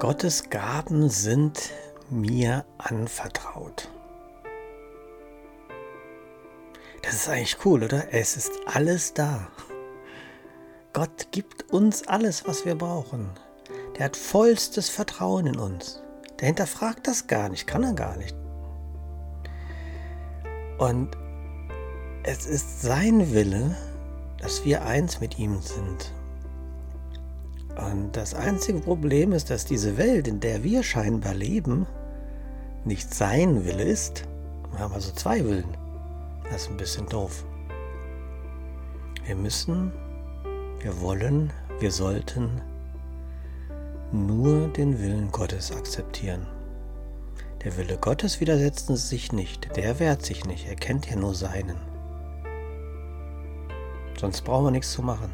Gottes Gaben sind mir anvertraut. Das ist eigentlich cool, oder? Es ist alles da. Gott gibt uns alles, was wir brauchen. Der hat vollstes Vertrauen in uns. Der hinterfragt das gar nicht, kann er gar nicht. Und es ist sein Wille, dass wir eins mit ihm sind. Und das einzige Problem ist, dass diese Welt, in der wir scheinbar leben, nicht sein Wille ist. Wir haben also zwei Willen. Das ist ein bisschen doof. Wir müssen, wir wollen, wir sollten nur den Willen Gottes akzeptieren. Der Wille Gottes widersetzt sich nicht, der wehrt sich nicht, er kennt ja nur seinen. Sonst brauchen wir nichts zu machen.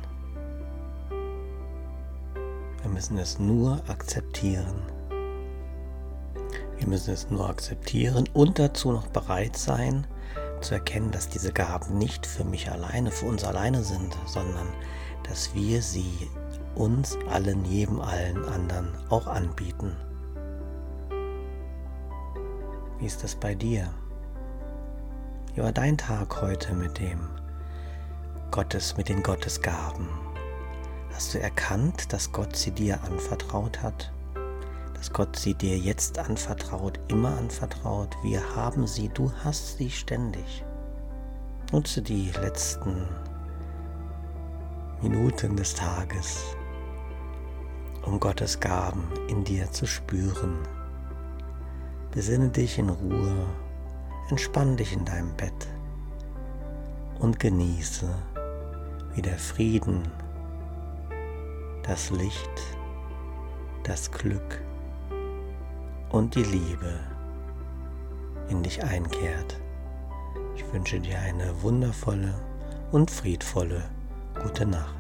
Wir müssen es nur akzeptieren. Wir müssen es nur akzeptieren und dazu noch bereit sein, zu erkennen, dass diese Gaben nicht für mich alleine, für uns alleine sind, sondern dass wir sie uns allen, jedem allen anderen auch anbieten. Wie ist das bei dir? Wie war dein Tag heute mit dem Gottes, mit den Gottesgaben? Hast du erkannt, dass Gott sie dir anvertraut hat? Dass Gott sie dir jetzt anvertraut, immer anvertraut? Wir haben sie, du hast sie ständig. Nutze die letzten Minuten des Tages, um Gottes Gaben in dir zu spüren. Besinne dich in Ruhe, entspann dich in deinem Bett und genieße, wie der Frieden das Licht, das Glück und die Liebe in dich einkehrt. Ich wünsche dir eine wundervolle und friedvolle gute Nacht.